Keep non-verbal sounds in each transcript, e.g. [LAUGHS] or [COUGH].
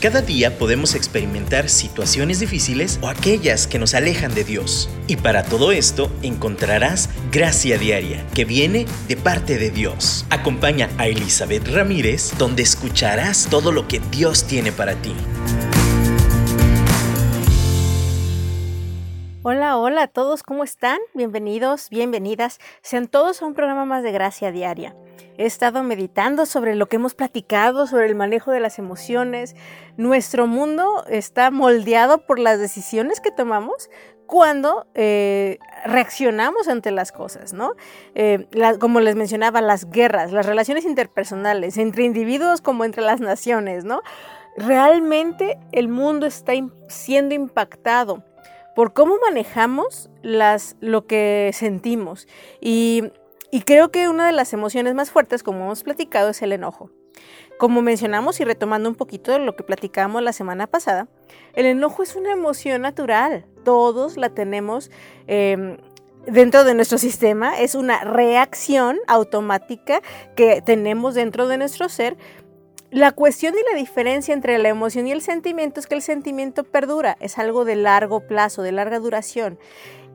Cada día podemos experimentar situaciones difíciles o aquellas que nos alejan de Dios. Y para todo esto encontrarás gracia diaria que viene de parte de Dios. Acompaña a Elizabeth Ramírez donde escucharás todo lo que Dios tiene para ti. Hola, hola a todos, ¿cómo están? Bienvenidos, bienvenidas. Sean todos a un programa más de Gracia Diaria. He estado meditando sobre lo que hemos platicado, sobre el manejo de las emociones. Nuestro mundo está moldeado por las decisiones que tomamos cuando eh, reaccionamos ante las cosas, ¿no? Eh, como les mencionaba, las guerras, las relaciones interpersonales, entre individuos como entre las naciones, ¿no? Realmente el mundo está siendo impactado por cómo manejamos las, lo que sentimos. Y y creo que una de las emociones más fuertes, como hemos platicado, es el enojo. Como mencionamos y retomando un poquito de lo que platicábamos la semana pasada, el enojo es una emoción natural. Todos la tenemos em, dentro de nuestro sistema. Es una reacción automática que tenemos dentro de nuestro ser. La cuestión y la diferencia entre la emoción y el sentimiento es que el sentimiento perdura, es algo de largo plazo, de larga duración.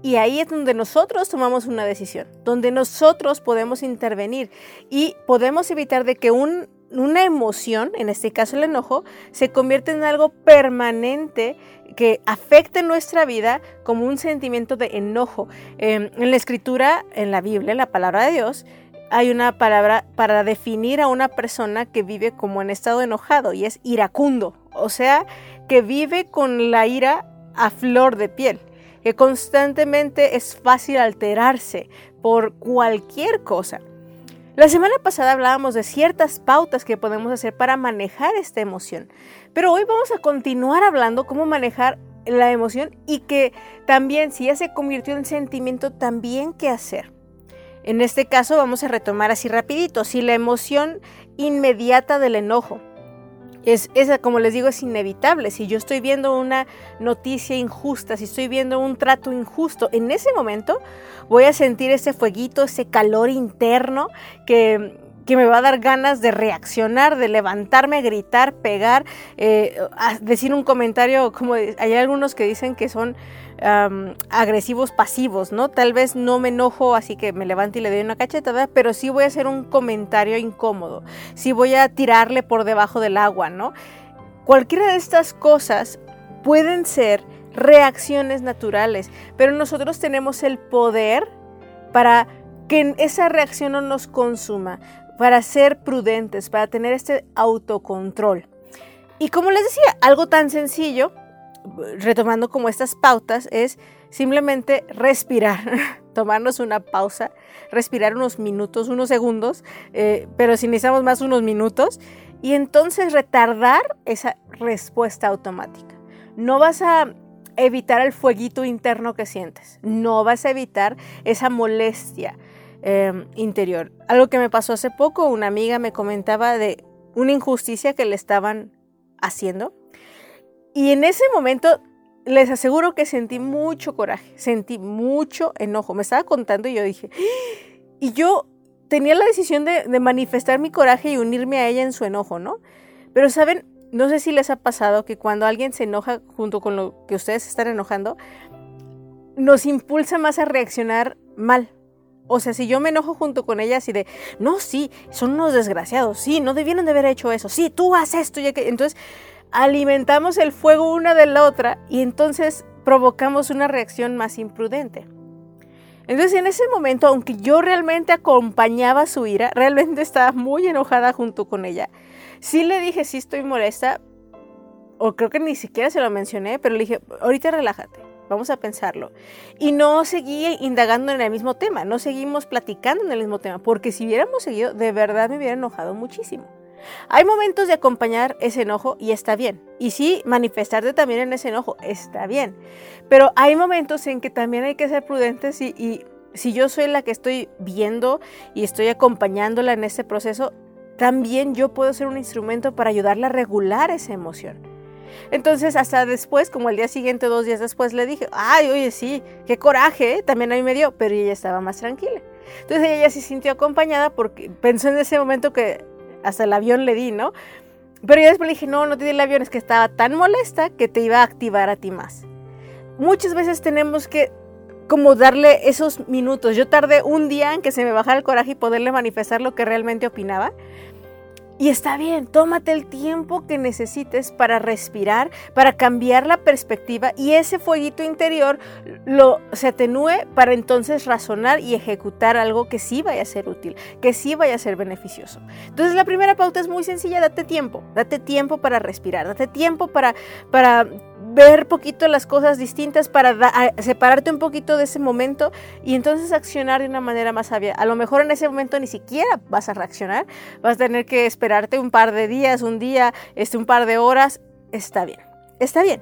Y ahí es donde nosotros tomamos una decisión, donde nosotros podemos intervenir y podemos evitar de que una emoción, en este caso el enojo, se convierta en algo permanente que afecte nuestra vida como un sentimiento de enojo. Em, en la escritura, en la Biblia, en la palabra de Dios, hay una palabra para definir a una persona que vive como en estado enojado y es iracundo, o sea, que vive con la ira a flor de piel que constantemente es fácil alterarse por cualquier cosa. La semana pasada hablábamos de ciertas pautas que podemos hacer para manejar esta emoción, pero hoy vamos a continuar hablando cómo manejar la emoción y que también si ya se convirtió en sentimiento, también qué hacer. En este caso vamos a retomar así rapidito, si la emoción inmediata del enojo, es, como les digo, es inevitable. Si yo estoy viendo una noticia injusta, si estoy viendo un trato injusto, en ese momento voy a sentir ese fueguito, ese calor interno que, me va a dar ganas de reaccionar, de levantarme, gritar, pegar, eh, decir un comentario, como hay algunos que dicen que son agresivos pasivos, ¿no? Tal vez no me enojo, así que me levanto y le doy una cachetada, pero sí voy a hacer un comentario incómodo, sí voy a tirarle por debajo del agua, ¿no? Cualquiera de estas cosas pueden ser reacciones naturales, pero nosotros tenemos el poder para que esa reacción no nos consuma, para ser prudentes, para tener este autocontrol. Y como les decía, algo tan sencillo retomando como estas pautas, es simplemente respirar, [LAUGHS] tomarnos una pausa, respirar unos minutos, unos segundos, eh, pero si necesitamos más unos minutos, y entonces retardar esa respuesta automática. No vas a evitar el fueguito interno que sientes, no vas a evitar esa molestia em, interior. Algo que me pasó hace poco, una amiga me comentaba de una injusticia que le estaban haciendo y en ese momento les aseguro que sentí mucho coraje, sentí mucho enojo. Me estaba contando y yo dije, [GASPS] y yo tenía la decisión de, manifestar mi coraje y unirme a ella en su enojo, ¿no? Pero saben, no sé si les ha pasado que cuando alguien se enoja junto con lo que ustedes están enojando, nos impulsa más a reaccionar mal. O sea, si yo me enojo junto con ella así de, no, sí, son unos desgraciados, sí, no debieron de haber hecho eso, sí, tú haces esto, y que... entonces alimentamos el fuego una de la otra y entonces provocamos una reacción más imprudente. Entonces en ese momento, aunque yo realmente acompañaba su ira, realmente estaba muy enojada junto con ella, sí le dije, sí estoy molesta, o creo que ni siquiera se lo mencioné, pero le dije, ahorita relájate, vamos a pensarlo. Y no seguí indagando en el mismo tema, no seguimos platicando en el mismo tema, porque si hubiéramos seguido, de verdad me hubiera enojado muchísimo. Hay momentos de acompañar ese enojo y está bien. Y sí, manifestarte también en ese enojo está bien. Pero hay momentos en que también hay que ser prudentes y, si yo soy la que estoy viendo y estoy acompañándola en ese proceso, también yo puedo ser un instrumento para ayudarla a regular esa emoción. Entonces, hasta después, como el día siguiente, dos días después, le dije, ay, oye, sí, qué coraje, también a mí me dio, pero ella estaba más tranquila. Entonces ella se sintió acompañada porque pensó en ese momento que hasta el avión le di, ¿no? Pero yo después le dije, no, no te di el avión, es que estaba tan molesta que te iba a activar a ti más. Muchas veces tenemos que como darle esos minutos. Yo tardé un día en que se me bajara el coraje y poderle manifestar lo que realmente opinaba. Y está bien, tómate el tiempo que necesites para respirar, para cambiar la perspectiva y ese fueguito interior lo se atenúe para entonces razonar y ejecutar algo que sí vaya a ser útil, que sí vaya a ser beneficioso. Entonces la primera pauta es muy sencilla, date tiempo, date tiempo para respirar, date tiempo para, para ver poquito las cosas distintas para separarte un poquito de ese momento y entonces accionar de una manera más sabia. A lo mejor en ese momento ni siquiera vas a reaccionar, vas a tener que esperarte un par de días, un día, este, un par de horas. Está bien, está bien.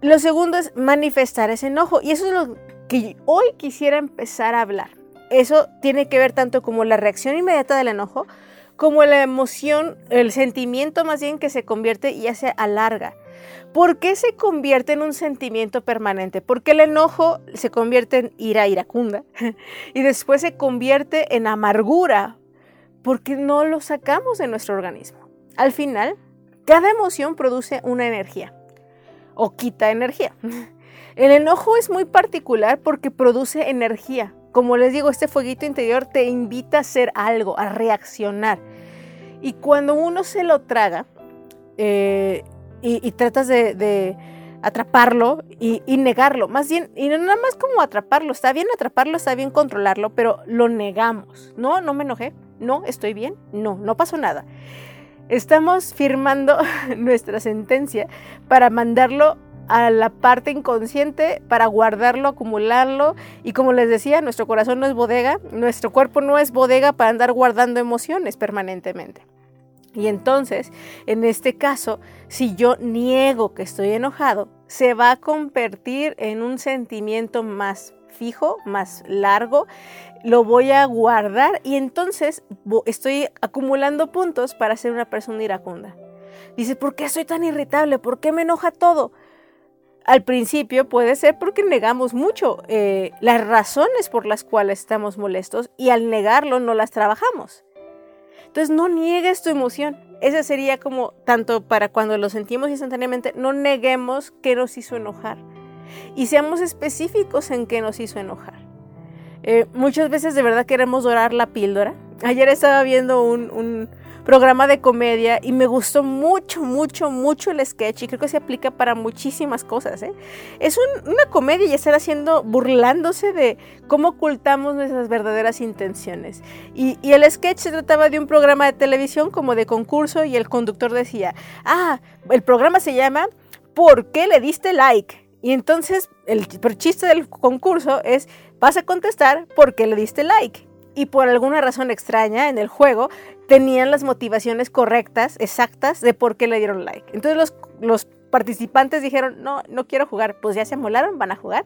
Lo segundo es manifestar ese enojo y eso es lo que hoy quisiera empezar a hablar. Eso tiene que ver tanto como la reacción inmediata del enojo, como la emoción, el sentimiento más bien que se convierte y ya se alarga. ¿Por qué se convierte en un sentimiento permanente? Porque el enojo se convierte en ira iracunda [LAUGHS] y después se convierte en amargura porque no lo sacamos de nuestro organismo. Al final, cada emoción produce una energía o quita energía. [LAUGHS] El enojo es muy particular porque produce energía. Como les digo, este fueguito interior te invita a hacer algo, a reaccionar. Y cuando uno se lo traga, eh, y, tratas de, atraparlo y, negarlo. Más bien, y no nada más como atraparlo, está bien atraparlo, está bien controlarlo, pero lo negamos. No, no me enojé, no, estoy bien, no, no pasó nada. Estamos firmando [LAUGHS] nuestra sentencia para mandarlo a la parte inconsciente para guardarlo, acumularlo. Y como les decía, nuestro corazón no es bodega, nuestro cuerpo no es bodega para andar guardando emociones permanentemente. Y entonces, en este caso, si yo niego que estoy enojado, se va a convertir en un sentimiento más fijo, más largo, lo voy a guardar y entonces estoy acumulando puntos para ser una persona iracunda. Dice, ¿por qué soy tan irritable? ¿Por qué me enoja todo? Al principio puede ser porque negamos mucho eh, las razones por las cuales estamos molestos y al negarlo no las trabajamos. Entonces no niegues tu emoción. Ese sería como tanto para cuando lo sentimos instantáneamente, no neguemos qué nos hizo enojar. Y seamos específicos en qué nos hizo enojar. Eh, muchas veces de verdad queremos dorar la píldora. Ayer estaba viendo un, programa de comedia y me gustó mucho, mucho, mucho el sketch y creo que se aplica para muchísimas cosas. ¿eh? Es una comedia y estar haciendo, burlándose de cómo ocultamos nuestras verdaderas intenciones. Y, el sketch se trataba de un programa de televisión como de concurso y el conductor decía, ah, el programa se llama ¿Por qué le diste like? Y entonces el chiste del concurso es, vas a contestar por qué le diste like y por alguna razón extraña en el juego tenían las motivaciones correctas, exactas de por qué le dieron like. Entonces los, los participantes dijeron, no, no quiero jugar, pues ya se amolaron, van a jugar.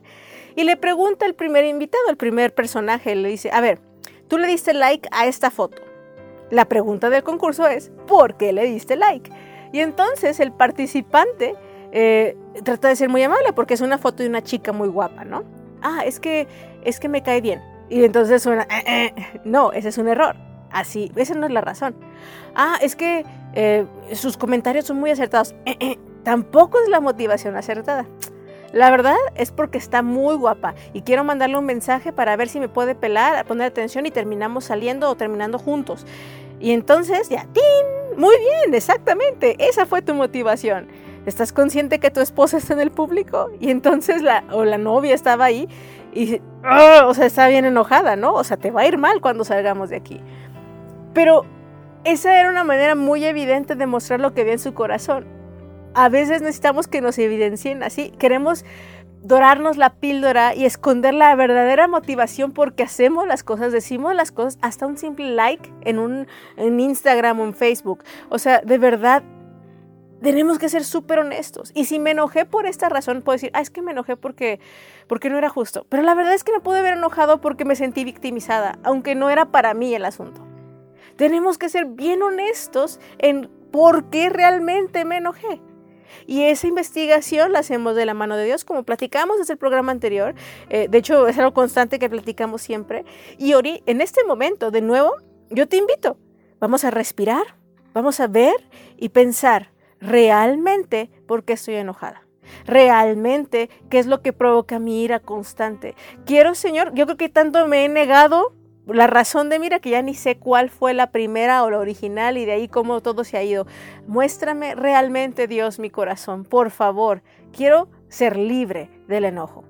Y le pregunta el primer invitado, el primer personaje, le dice, a ver, tú le diste like a esta foto. La pregunta del concurso es, ¿por qué le diste like? Y entonces el participante eh, trata de ser muy amable porque es una foto de una chica muy guapa, ¿no? Ah, es que, es que me cae bien. Y entonces suena, eh, eh, no, ese es un error. Así, esa no es la razón. Ah, es que eh, sus comentarios son muy acertados. [CLEARS THROAT] tampoco es la motivación acertada. La verdad es porque está muy guapa y quiero mandarle un mensaje para ver si me puede pelar, poner atención y terminamos saliendo o terminando juntos. Y entonces ya, ¡tin! Muy bien, exactamente, esa fue tu motivación. ¿Estás consciente que tu esposa está en el público? Y entonces la, o la novia estaba ahí y, ¡ah! o sea, está bien enojada, ¿no? O sea, te va a ir mal cuando salgamos de aquí. Pero esa era una manera muy evidente de mostrar lo que había en su corazón. A veces necesitamos que nos evidencien así. Queremos dorarnos la píldora y esconder la verdadera motivación porque hacemos las cosas, decimos las cosas, hasta un simple like en, un, Instagram o en Facebook. O sea, de verdad, tenemos que ser súper honestos. Y si me enojé por esta razón, puedo decir, ah, es que me enojé porque, porque no era justo. Pero la verdad es que me pude haber enojado porque me sentí victimizada, aunque no era para mí el asunto. Tenemos que ser bien honestos en por qué realmente me enojé. Y esa investigación la hacemos de la mano de Dios, como platicamos desde el programa anterior. Eh, de hecho, es algo constante que platicamos siempre. Y Ori, en este momento, de nuevo, yo te invito. Vamos a respirar, vamos a ver y pensar realmente por qué estoy enojada. Realmente, ¿qué es lo que provoca mi ira constante? Quiero, Señor, yo creo que tanto me he negado la razón de mira que ya ni sé cuál fue la primera o la original y de ahí cómo todo se ha ido. Muéstrame realmente Dios mi corazón, por favor. Quiero ser libre del enojo.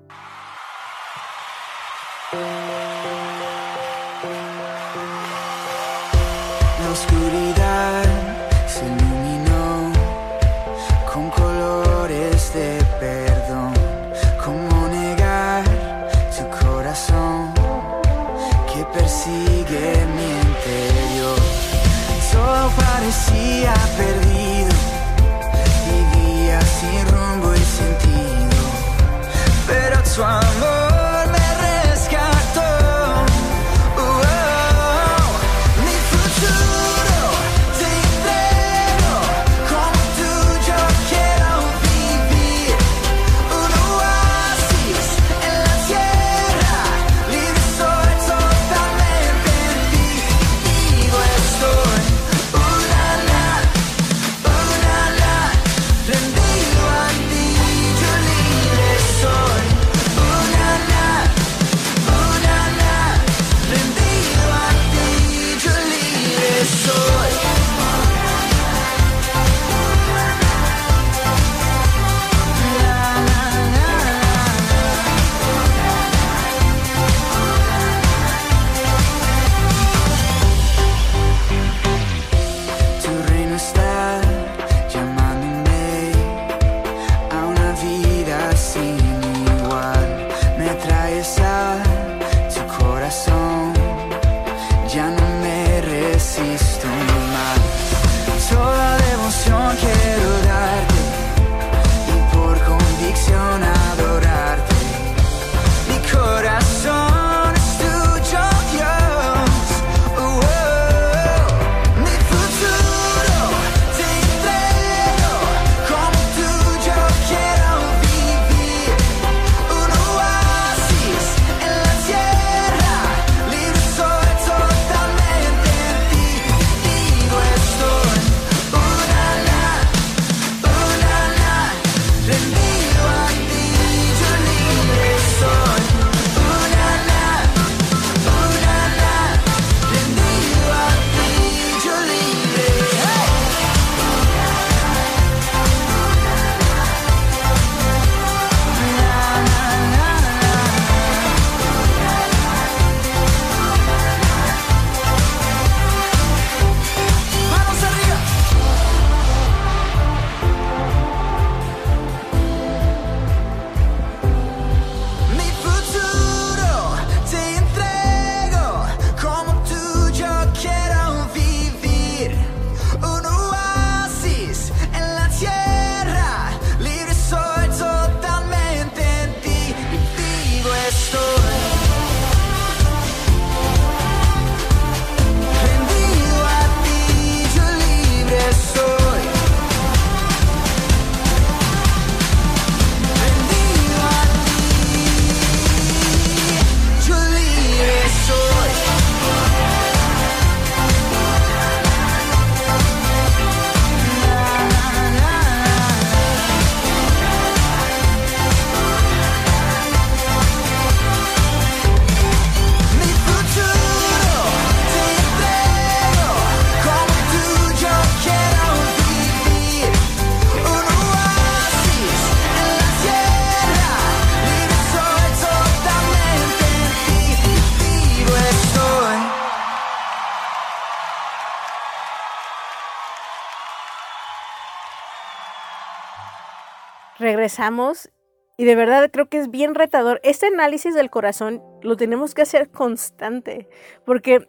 regresamos y de verdad creo que es bien retador. Este análisis del corazón lo tenemos que hacer constante, porque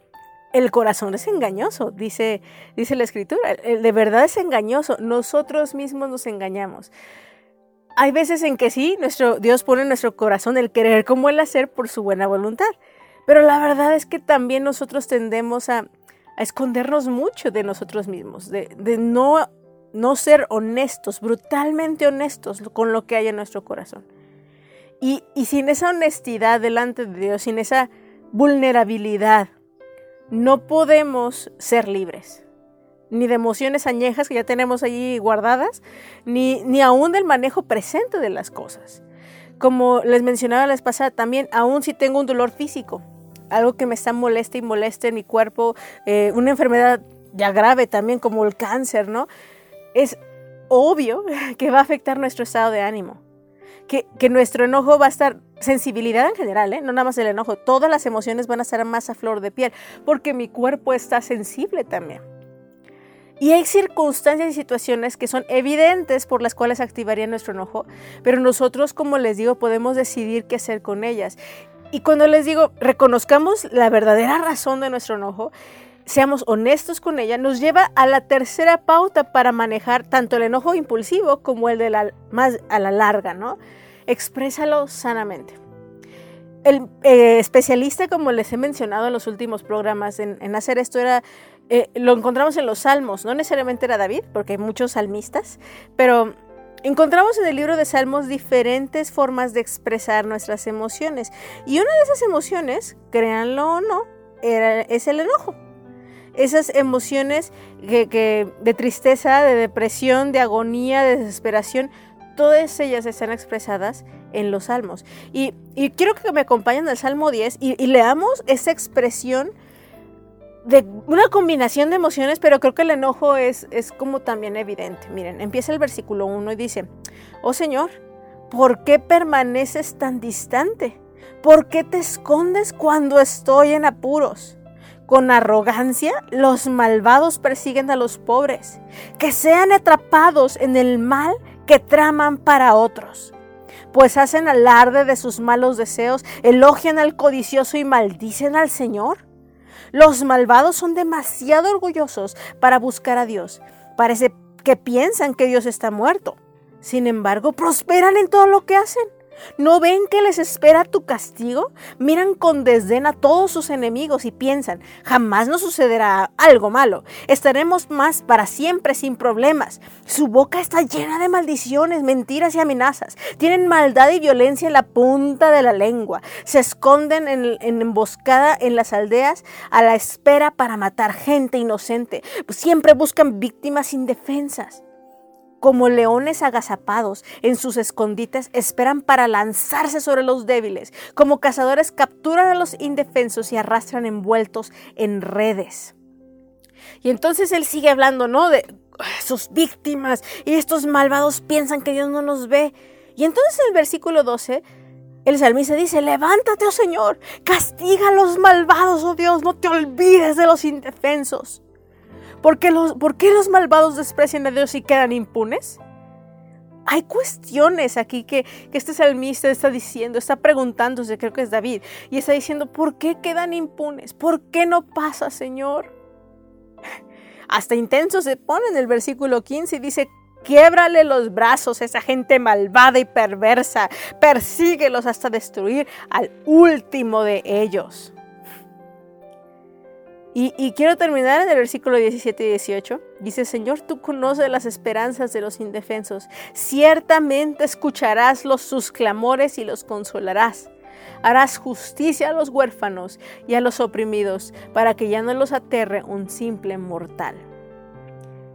el corazón es engañoso, dice, dice la escritura. De verdad es engañoso. Nosotros mismos nos engañamos. Hay veces en que sí, nuestro, Dios pone en nuestro corazón el querer como el hacer por su buena voluntad. Pero la verdad es que también nosotros tendemos a, a escondernos mucho de nosotros mismos, de, de no no ser honestos, brutalmente honestos con lo que hay en nuestro corazón. Y, sin esa honestidad delante de Dios, sin esa vulnerabilidad, no podemos ser libres ni de emociones añejas que ya tenemos allí guardadas, ni, ni aún del manejo presente de las cosas. Como les mencionaba la vez pasada, también aún si tengo un dolor físico, algo que me está molesta y molesta en mi cuerpo, eh, una enfermedad ya grave también como el cáncer, ¿no? Es obvio [LAUGHS] que va a afectar nuestro estado de ánimo. Que, que nuestro enojo va a estar, sensibilidad en general, ¿eh? no nada más el enojo, todas las emociones van a estar más a flor de piel, porque mi cuerpo está sensible también. Y hay circunstancias y situaciones que son evidentes por las cuales activaría nuestro enojo, pero nosotros, como les digo, podemos decidir qué hacer con ellas. Y cuando les digo, reconozcamos la verdadera razón de nuestro enojo, seamos honestos con ella, nos lleva a la tercera pauta para manejar tanto el enojo impulsivo como el de la más a la larga, ¿no? Exprésalo sanamente. El eh, especialista, como les he mencionado en los últimos programas, en, hacer esto era, eh, lo encontramos en los salmos, no necesariamente era David, porque hay muchos salmistas, pero encontramos en el libro de salmos diferentes formas de expresar nuestras emociones. Y una de esas emociones, créanlo o no, era, es el enojo esas emociones de tristeza, de depresión, de agonía, de desesperación, todas ellas están expresadas en los salmos. Y, quiero que me acompañen al Salmo 10 y, leamos esa expresión de una combinación de emociones, pero creo que el enojo es, es como también evidente. Miren, empieza el versículo 1 y dice, oh Señor, ¿por qué permaneces tan distante? ¿Por qué te escondes cuando estoy en apuros? Con arrogancia, los malvados persiguen a los pobres, que sean atrapados en el mal que traman para otros. Pues hacen alarde de sus malos deseos, elogian al codicioso y maldicen al Señor. Los malvados son demasiado orgullosos para buscar a Dios. Parece que piensan que Dios está muerto. Sin embargo, prosperan en todo lo que hacen. ¿No ven que les espera tu castigo? Miran con desdén a todos sus enemigos y piensan, jamás nos sucederá algo malo. Estaremos más para siempre sin problemas. Su boca está llena de maldiciones, mentiras y amenazas. Tienen maldad y violencia en la punta de la lengua. Se esconden en, emboscada en las aldeas a la espera para matar gente inocente. Siempre buscan víctimas indefensas como leones agazapados en sus escondites, esperan para lanzarse sobre los débiles. Como cazadores capturan a los indefensos y arrastran envueltos en redes. Y entonces él sigue hablando, ¿no? De sus víctimas y estos malvados piensan que Dios no nos ve. Y entonces en el versículo 12, el salmista dice, levántate, oh Señor, castiga a los malvados, oh Dios, no te olvides de los indefensos. ¿Por qué los, los malvados desprecian a Dios y quedan impunes? Hay cuestiones aquí que, que este salmista está diciendo, está preguntándose, creo que es David, y está diciendo, ¿por qué quedan impunes? ¿Por qué no pasa, Señor? Hasta intenso se pone en el versículo 15 y dice, Quiebrale los brazos a esa gente malvada y perversa. Persíguelos hasta destruir al último de ellos. Y, quiero terminar en el versículo 17 y 18. Dice, Señor, tú conoces las esperanzas de los indefensos. Ciertamente escucharás los, sus clamores y los consolarás. Harás justicia a los huérfanos y a los oprimidos, para que ya no los aterre un simple mortal.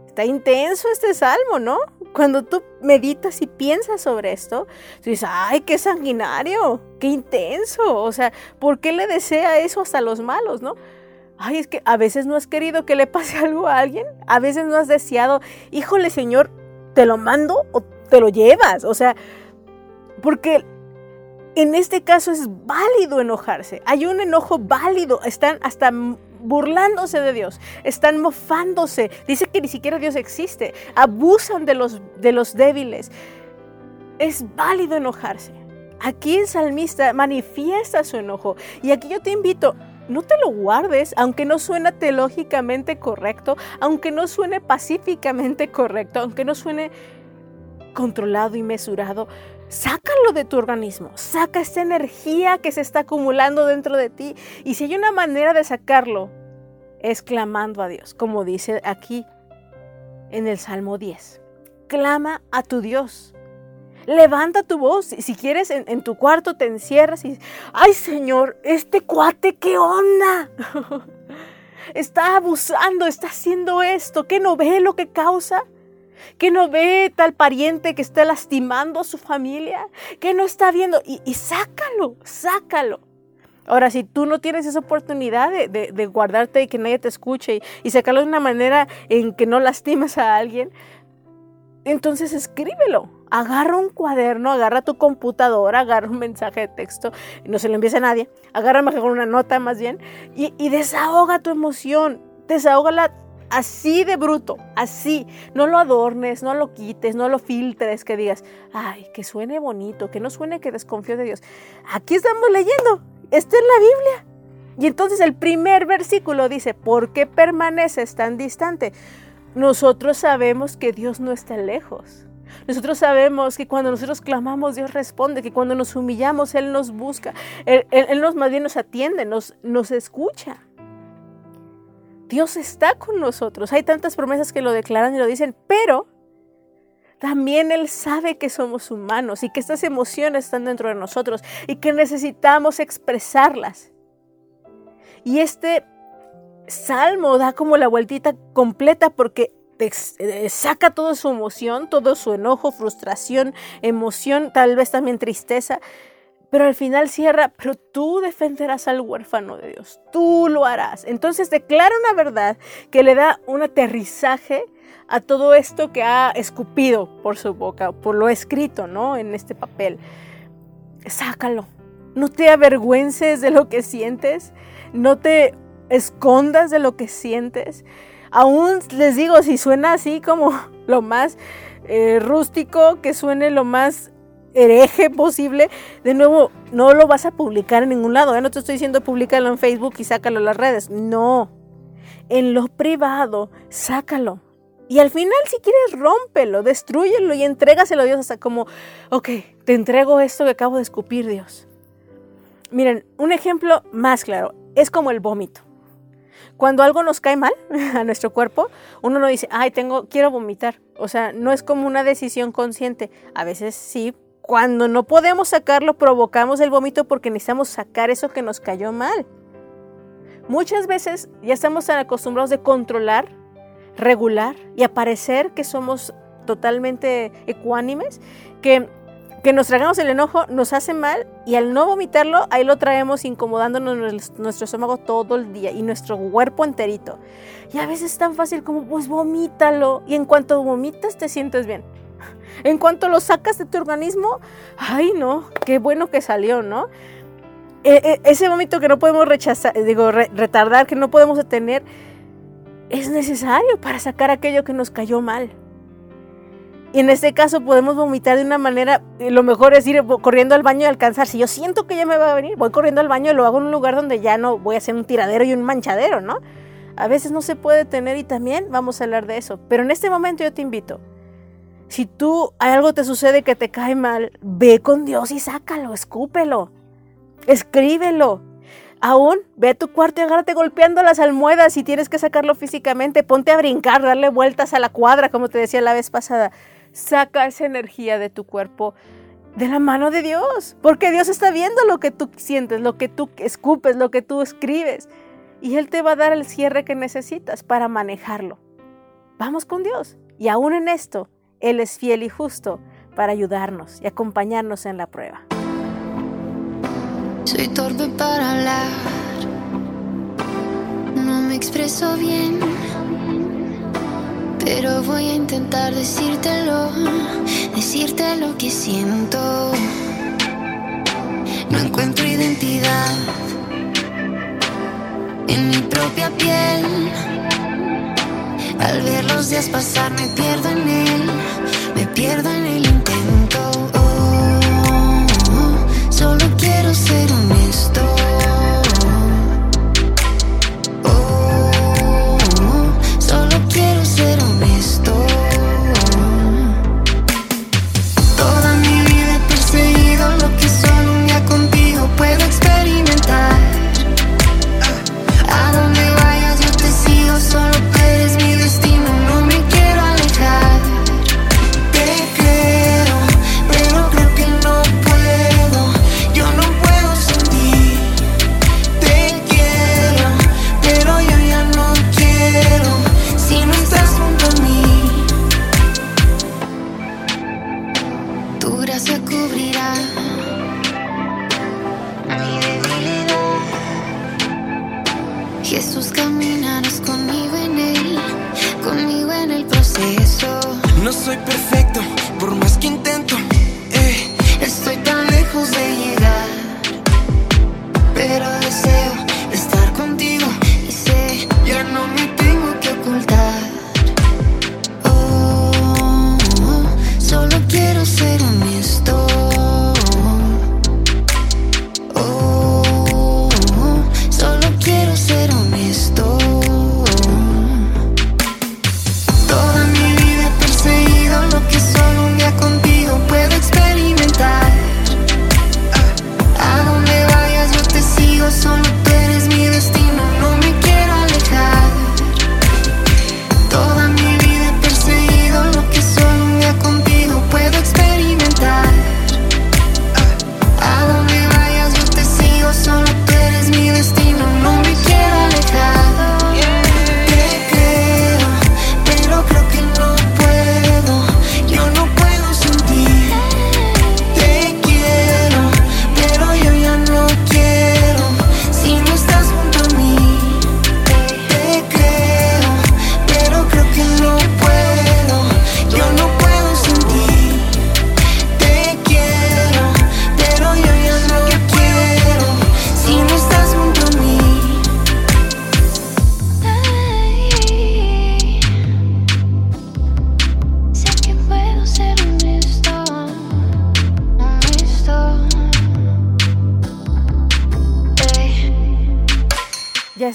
Está intenso este salmo, ¿no? Cuando tú meditas y piensas sobre esto, dices, ay, qué sanguinario, qué intenso. O sea, ¿por qué le desea eso hasta los malos, no? Ay, es que a veces no has querido que le pase [LAUGHS] algo a alguien, a veces no has deseado, híjole Señor, te lo mando o te lo llevas, o sea, porque en este caso es válido enojarse, hay un enojo válido, están hasta burlándose de Dios, están mofándose, dice que ni siquiera Dios existe, abusan de los, de los débiles. Es válido enojarse. Aquí el salmista manifiesta su enojo. Y aquí yo te invito, no te lo guardes, aunque no suene teológicamente correcto, aunque no suene pacíficamente correcto, aunque no suene controlado y mesurado. Sácalo de tu organismo, saca esta energía que se está acumulando dentro de ti. Y si hay una manera de sacarlo, es clamando a Dios, como dice aquí en el Salmo 10. Clama a tu Dios. Levanta tu voz. Si quieres, en, tu cuarto te encierras y, ay Señor, este cuate, ¿qué onda? [LAUGHS] está abusando, está haciendo esto, que no ve lo que causa, que no ve tal pariente que está lastimando a su familia, que no está viendo, y, y sácalo, sácalo. Ahora, si tú no tienes esa oportunidad de, guardarte y que nadie te escuche y, sacarlo de una manera en que no lastimes a alguien, entonces escríbelo. Agarra un cuaderno, agarra tu computadora, agarra un mensaje de texto, no se lo envíes a nadie, agarra mejor una nota más bien y, y desahoga tu emoción, desahógala así de bruto, así. No lo adornes, no lo quites, no lo filtres, que digas, ay, que suene bonito, que no suene que desconfío de Dios. Aquí estamos leyendo Está en la Biblia. Y entonces el primer versículo dice, ¿por qué permaneces tan distante? Nosotros sabemos que Dios no está lejos. Nosotros sabemos que cuando nosotros clamamos, Dios responde, que cuando nos humillamos, Él nos busca, Él, nos más bien nos atiende, nos, nos escucha. Dios está con nosotros. Hay tantas promesas que lo declaran y lo dicen, pero también Él sabe que somos humanos y que estas emociones están dentro de nosotros y que necesitamos expresarlas. Y este salmo da como la vueltita completa porque eh, saca toda su emoción, todo su enojo, frustración, emoción, tal vez también tristeza, pero al final cierra, pero tú defenderás al huérfano de Dios, tú lo harás. Entonces declara una verdad que le da un aterrizaje a todo esto que ha escupido por su boca, por lo escrito, ¿no? En este papel. Sácalo. No te avergüences de lo que sientes. No te escondas de lo que sientes. Aún les digo, si suena así como [LAUGHS] lo más eh, rústico, que suene lo más hereje posible, de nuevo, no lo vas a publicar en ningún lado. No te estoy diciendo públicalo en Facebook y sácalo en las redes. No. En lo privado, sácalo. Y al final, si quieres, rómpelo, destruyelo y entrégaselo a Dios hasta como, ok, te entrego esto que acabo de escupir, Dios. Miren, un ejemplo más claro, es como el vómito. Cuando algo nos cae mal [LAUGHS] a nuestro cuerpo, uno no dice, ay, tengo, quiero vomitar. O sea, no es como una decisión consciente. A veces sí, cuando no podemos sacarlo, provocamos el vómito porque necesitamos sacar eso que nos cayó mal. Muchas veces ya estamos tan acostumbrados de controlar regular y aparecer que somos totalmente ecuánimes, que, que nos tragamos el enojo, nos hace mal y al no vomitarlo, ahí lo traemos incomodándonos nuestro estómago todo el día y nuestro cuerpo enterito. Y a veces es tan fácil como, pues vomítalo y en cuanto vomitas te sientes bien. [LAUGHS] En cuanto lo sacas de tu organismo, ay no, qué bueno que salió, ¿no? E, e, ese vómito que no podemos rechazar, digo, retardar, que no podemos detener, es necesario para sacar aquello que nos cayó mal. Y en este caso podemos vomitar de una manera, lo mejor es ir corriendo al baño y alcanzar. Si yo siento que ya me va a venir, voy corriendo al baño y lo hago en un lugar donde ya no voy a hacer un tiradero y un manchadero, ¿no? A veces no se puede tener y también vamos a hablar de eso. Pero en este momento yo te invito. Si tú algo te sucede que te cae mal, ve con Dios y sácalo, escúpelo, escríbelo, Aún, ve a tu cuarto y agárrate golpeando las almohadas si tienes que sacarlo físicamente. Ponte a brincar, darle vueltas a la cuadra, como te decía la vez pasada. Saca esa energía de tu cuerpo de la mano de Dios, porque Dios está viendo lo que tú sientes, lo que tú escupes, lo que tú escribes, y Él te va a dar el cierre que necesitas para manejarlo. Vamos con Dios, y aún en esto, Él es fiel y justo para ayudarnos y acompañarnos en la prueba. Soy torpe para hablar, no me expreso bien, pero voy a intentar decírtelo, decirte lo que siento. No encuentro identidad en mi propia piel. Al ver los días pasar me pierdo en él, me pierdo en el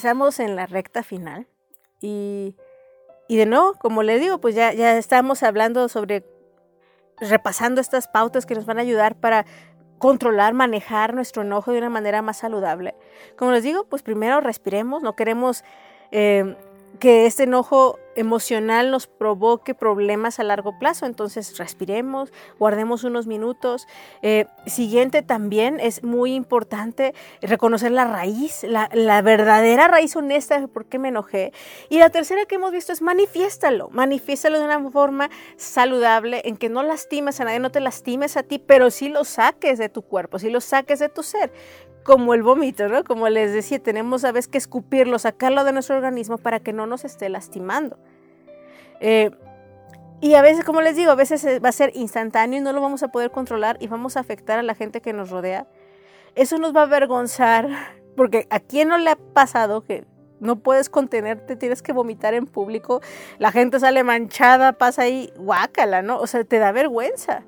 Ya estamos en la recta final y, y de nuevo, como le digo, pues ya, ya estamos hablando sobre, repasando estas pautas que nos van a ayudar para controlar, manejar nuestro enojo de una manera más saludable. Como les digo, pues primero respiremos, no queremos eh, que este enojo emocional nos provoque problemas a largo plazo, entonces respiremos, guardemos unos minutos. Eh, siguiente también es muy importante reconocer la raíz, la, verdadera raíz honesta de por qué me enojé. Y la tercera que hemos visto es manifiéstalo, manifiéstalo de una forma saludable en que no lastimes a nadie, no te lastimes a ti, pero sí lo saques de tu cuerpo, sí lo saques de tu ser como el vómito, ¿no? Como les decía, tenemos a veces que escupirlo, sacarlo de nuestro organismo para que no nos esté lastimando. Eh, y a veces, como les digo, a veces va a ser instantáneo y no lo vamos a poder controlar y vamos a afectar a la gente que nos rodea. Eso nos va a avergonzar, [LAUGHS] porque a quién no le ha pasado que no puedes contenerte, tienes que vomitar en público, la gente sale manchada, pasa ahí, guácala, ¿no? O sea, te da vergüenza.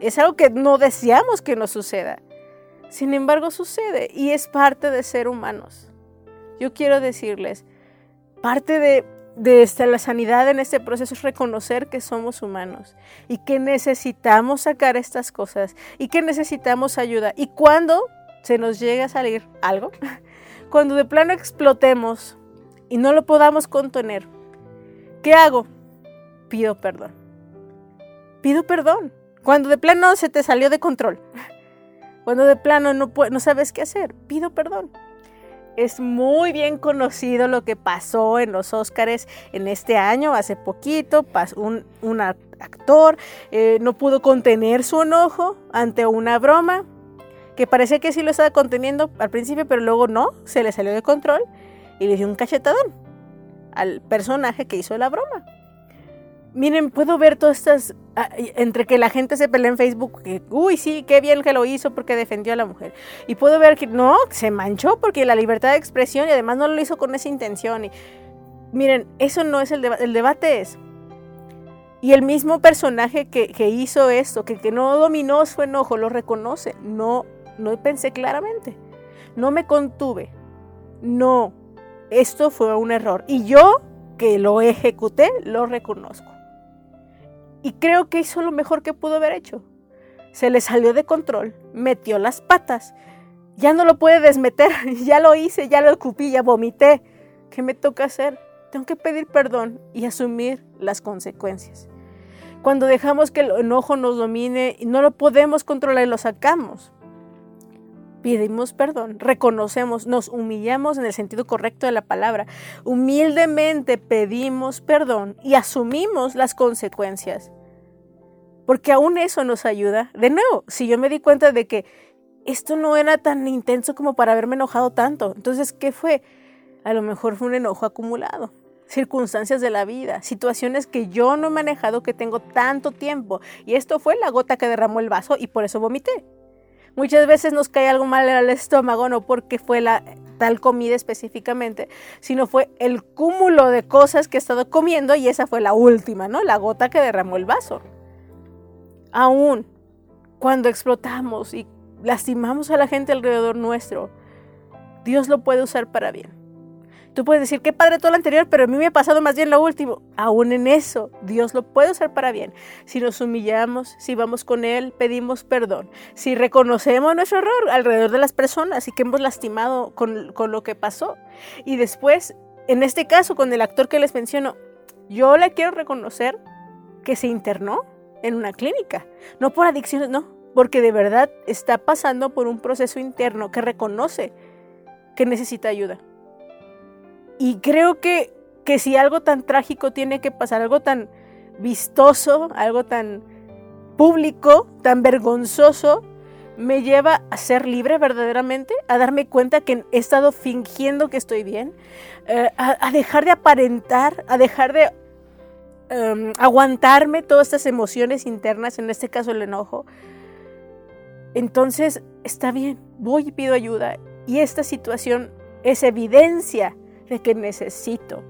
Es algo que no deseamos que nos suceda. Sin embargo, sucede y es parte de ser humanos. Yo quiero decirles, parte de, de la sanidad en este proceso es reconocer que somos humanos y que necesitamos sacar estas cosas y que necesitamos ayuda. Y cuando se nos llega a salir algo, [LAUGHS] cuando de plano explotemos y no lo podamos contener, ¿qué hago? Pido perdón. Pido perdón. Cuando de plano se te salió de control. [LAUGHS] Cuando de plano no, no sabes qué hacer, pido perdón. Es muy bien conocido lo que pasó en los Óscares en este año, hace poquito, un, un actor eh, no pudo contener su enojo ante una broma, que parecía que sí lo estaba conteniendo al principio, pero luego no, se le salió de control y le dio un cachetadón al personaje que hizo la broma. Miren, puedo ver todas estas, entre que la gente se pelea en Facebook, que, uy, sí, qué bien que lo hizo porque defendió a la mujer. Y puedo ver que no, se manchó porque la libertad de expresión y además no lo hizo con esa intención. Y, miren, eso no es el debate, el debate es. Y el mismo personaje que, que hizo esto, que, que, no dominó su enojo, lo reconoce. No, no pensé claramente. No me contuve. No, esto fue un error. Y yo, que lo ejecuté, lo reconozco. Y creo que hizo lo mejor que pudo haber hecho. Se le salió de control, metió las patas. Ya no lo puede desmeter, [LAUGHS] ya lo hice, ya lo escupí, ya vomité. ¿Qué me toca hacer? Tengo que pedir perdón y asumir las consecuencias. Cuando dejamos que el enojo nos domine y no lo podemos controlar lo sacamos, pedimos perdón, reconocemos, nos humillamos en el sentido correcto de la palabra, humildemente pedimos perdón y asumimos las consecuencias. Porque aún eso nos ayuda. De nuevo, si yo me di cuenta de que esto no era tan intenso como para haberme enojado tanto, entonces, ¿qué fue? A lo mejor fue un enojo acumulado, circunstancias de la vida, situaciones que yo no he manejado que tengo tanto tiempo. Y esto fue la gota que derramó el vaso y por eso vomité. Muchas veces nos cae algo mal al estómago, no porque fue la tal comida específicamente, sino fue el cúmulo de cosas que he estado comiendo y esa fue la última, ¿no? La gota que derramó el vaso. Aún cuando explotamos y lastimamos a la gente alrededor nuestro, Dios lo puede usar para bien. Tú puedes decir, qué padre todo lo anterior, pero a mí me ha pasado más bien lo último. Aún en eso, Dios lo puede usar para bien. Si nos humillamos, si vamos con Él, pedimos perdón. Si reconocemos nuestro error alrededor de las personas y que hemos lastimado con, con lo que pasó. Y después, en este caso, con el actor que les menciono, yo le quiero reconocer que se internó en una clínica. No por adicciones, no, porque de verdad está pasando por un proceso interno que reconoce que necesita ayuda. Y creo que, que si algo tan trágico tiene que pasar, algo tan vistoso, algo tan público, tan vergonzoso, me lleva a ser libre verdaderamente, a darme cuenta que he estado fingiendo que estoy bien, eh, a, dejar de aparentar, a dejar de em, aguantarme todas estas emociones internas, en este caso el enojo. Entonces, está bien, voy y pido ayuda. Y esta situación es evidencia de que necesito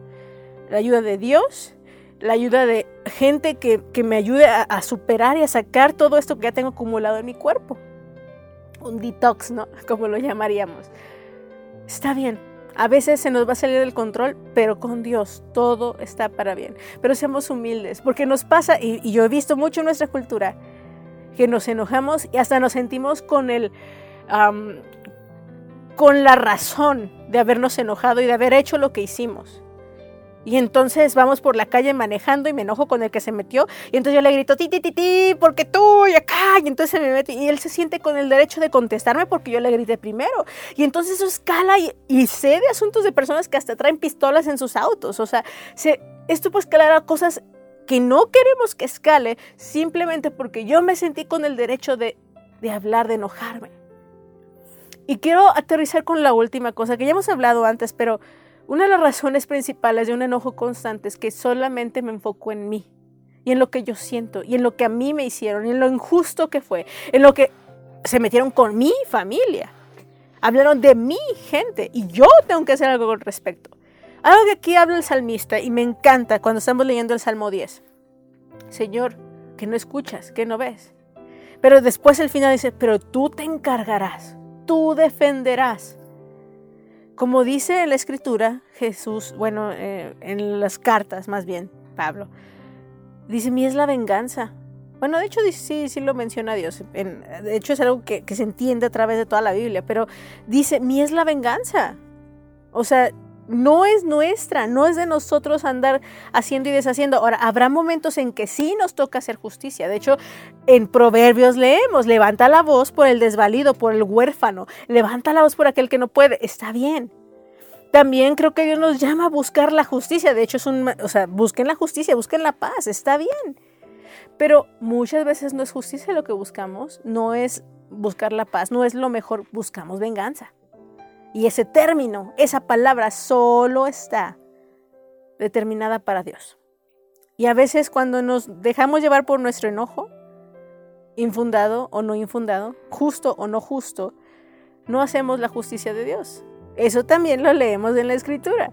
la ayuda de Dios, la ayuda de gente que, me ayude a, superar y a sacar todo esto que ya tengo acumulado en mi cuerpo. Un detox, ¿no? [LAUGHS] Como lo llamaríamos. Está bien. A veces se nos va a salir del control, pero con Dios todo está para bien. Pero seamos humildes, porque nos pasa, y, yo he visto mucho en nuestra cultura, que nos enojamos y hasta nos sentimos con el, con la razón de habernos enojado y de haber hecho lo que hicimos. Y entonces vamos por la calle manejando y me enojo con el que se metió. Y entonces yo le grito, ti, ti, ti, ti, porque tú y acá. Y entonces me mete. Y él se siente con el derecho de contestarme porque yo le grité primero. Y entonces eso escala y, sé de asuntos de personas que hasta traen pistolas en sus autos. O sea, se, esto puede escalar a cosas que no queremos que escale simplemente porque yo me sentí con el derecho de, de hablar, de enojarme. Y quiero aterrizar con la última cosa que ya hemos hablado antes, pero una de las razones principales de un enojo constante es que solamente me enfoco en mí y en lo que yo siento y en lo que a mí me hicieron y en lo injusto que fue, en lo que se metieron con mi familia. Hablaron de mi gente y yo tengo que hacer algo al respecto. Algo que aquí habla el salmista y me encanta cuando estamos leyendo el Salmo 10. Señor, que no escuchas, que no ves. Pero después el final dice, pero tú te encargarás tú defenderás. Como dice en la escritura, Jesús, bueno, eh, en las cartas más bien, Pablo, dice, mi es la venganza. Bueno, de hecho sí, sí lo menciona Dios. de hecho es algo que, que se entiende a través de toda la Biblia, pero dice, mi es la venganza. O sea, no es nuestra, no es de nosotros andar haciendo y deshaciendo. Ahora, habrá momentos en que sí nos toca hacer justicia. De hecho, en Proverbios leemos, levanta la voz por el desvalido, por el huérfano, levanta la voz por aquel que no puede. Está bien. También creo que Dios nos llama a buscar la justicia. De hecho, es un, o sea, busquen la justicia, busquen la paz, está bien. Pero muchas veces no es justicia lo que buscamos, no es buscar la paz, no es lo mejor, buscamos venganza. Y ese término, esa palabra solo está determinada para Dios. Y a veces cuando nos dejamos llevar por nuestro enojo, infundado o no infundado, justo o no justo, no hacemos la justicia de Dios. Eso también lo leemos en la escritura.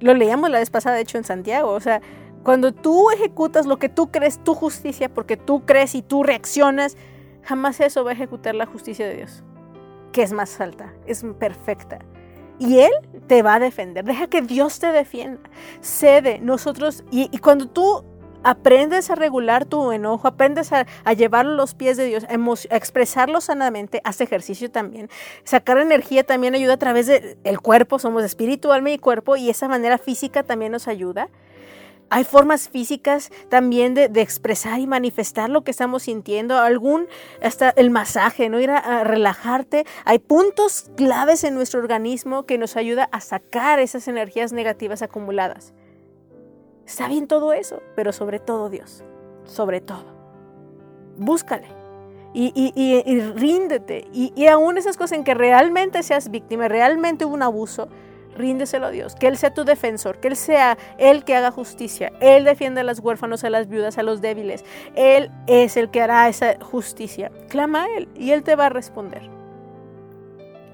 Lo leíamos la vez pasada, de hecho, en Santiago. O sea, cuando tú ejecutas lo que tú crees tu justicia, porque tú crees y tú reaccionas, jamás eso va a ejecutar la justicia de Dios que es más alta, es perfecta. Y Él te va a defender. Deja que Dios te defienda. Cede. Nosotros, y, cuando tú aprendes a regular tu enojo, aprendes a, llevarlo a los pies de Dios, a, expresarlo sanamente, haz ejercicio también. Sacar energía también ayuda a través del cuerpo, somos espíritu, alma y cuerpo, y esa manera física también nos ayuda. Hay formas físicas también de, expresar y manifestar lo que estamos sintiendo. Algún, hasta el masaje, ¿no? Ir a, relajarte. Hay puntos claves en nuestro organismo que nos ayuda a sacar esas energías negativas acumuladas. Está bien todo eso, pero sobre todo Dios. Sobre todo. Búscale. Y, y, ríndete. Y, y aún esas cosas en que realmente seas víctima, realmente hubo un abuso, ríndeselo a Dios, que Él sea tu defensor, que Él sea el que haga justicia, Él defiende a los huérfanos, a las viudas, a los débiles, Él es el que hará esa justicia. Clama a Él y Él te va a responder.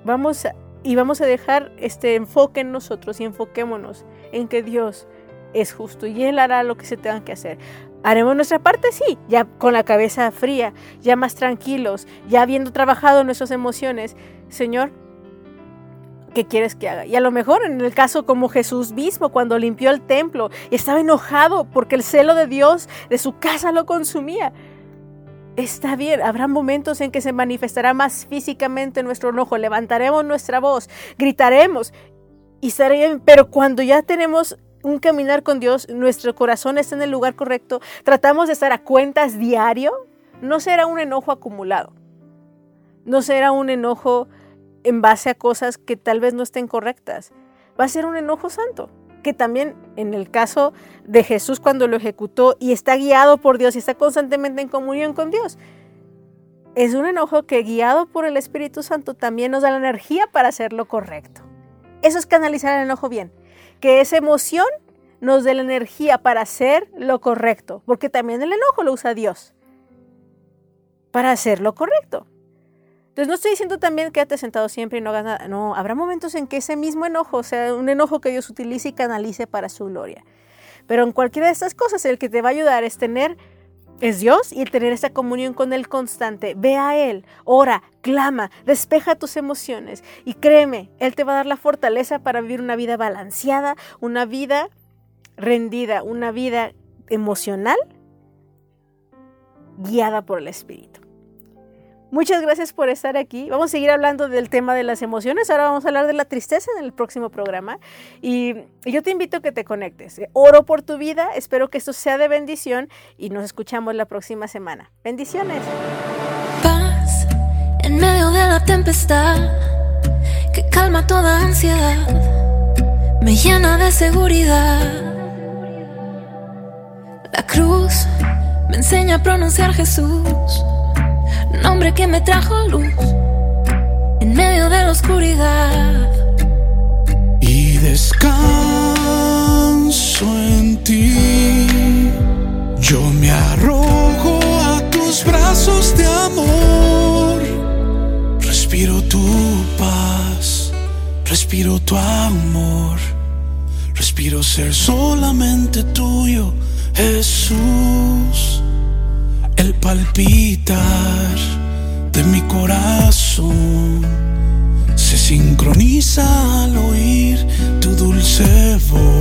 Vamos y vamos a dejar este enfoque en nosotros y enfoquémonos en que Dios es justo y Él hará lo que se tenga que hacer. ¿Haremos nuestra parte? Sí, ya con la cabeza fría, ya más tranquilos, ya habiendo trabajado nuestras emociones. Señor, ¿qué quieres que haga? Y a lo mejor en el caso como Jesús mismo, cuando limpió el templo y estaba enojado porque el celo de Dios de su casa lo consumía. Está bien, habrá momentos en que se manifestará más físicamente nuestro enojo, levantaremos nuestra voz, gritaremos y estará bien, pero cuando ya tenemos un caminar con Dios, nuestro corazón está en el lugar correcto, tratamos de estar a cuentas diario, no será un enojo acumulado, no será un enojo en base a cosas que tal vez no estén correctas, va a ser un enojo santo, que también en el caso de Jesús cuando lo ejecutó y está guiado por Dios y está constantemente en comunión con Dios, es un enojo que guiado por el Espíritu Santo también nos da la energía para hacer lo correcto. Eso es canalizar el enojo bien que esa emoción nos dé la energía para hacer lo correcto, porque también el enojo lo usa Dios para hacer lo correcto. Entonces no estoy diciendo también quédate sentado siempre y no hagas nada. No, habrá momentos en que ese mismo enojo, o sea, un enojo que Dios utilice y canalice para su gloria. Pero en cualquiera de estas cosas, el que te va a ayudar es tener es Dios y tener esa comunión con Él constante. Ve a Él, ora, clama, despeja tus emociones y créeme, Él te va a dar la fortaleza para vivir una vida balanceada, una vida rendida, una vida emocional guiada por el Espíritu. Muchas gracias por estar aquí. Vamos a seguir hablando del tema de las emociones. Ahora vamos a hablar de la tristeza en el próximo programa. Y yo te invito a que te conectes. Oro por tu vida. Espero que esto sea de bendición y nos escuchamos la próxima semana. Bendiciones. Paz en medio de la tempestad que calma toda ansiedad, me llena de seguridad. La cruz me enseña a pronunciar Jesús nombre que me trajo luz en medio de la oscuridad. Y descanso en ti. Yo me arrojo a tus brazos de amor. Respiro tu paz, respiro tu amor. Respiro ser solamente tuyo, Jesús el palpitar de mi corazón se sincroniza al oír tu dulce voz.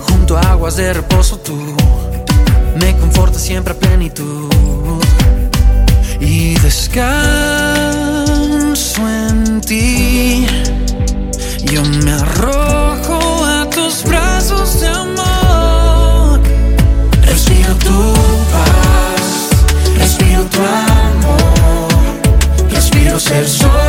Junto a aguas de reposo tú, me confortas siempre a plenitud. Y descanso en ti, yo me arrojo a tus brazos de amor, respiro tu paz, respiro tu amor. Respiro ser solamente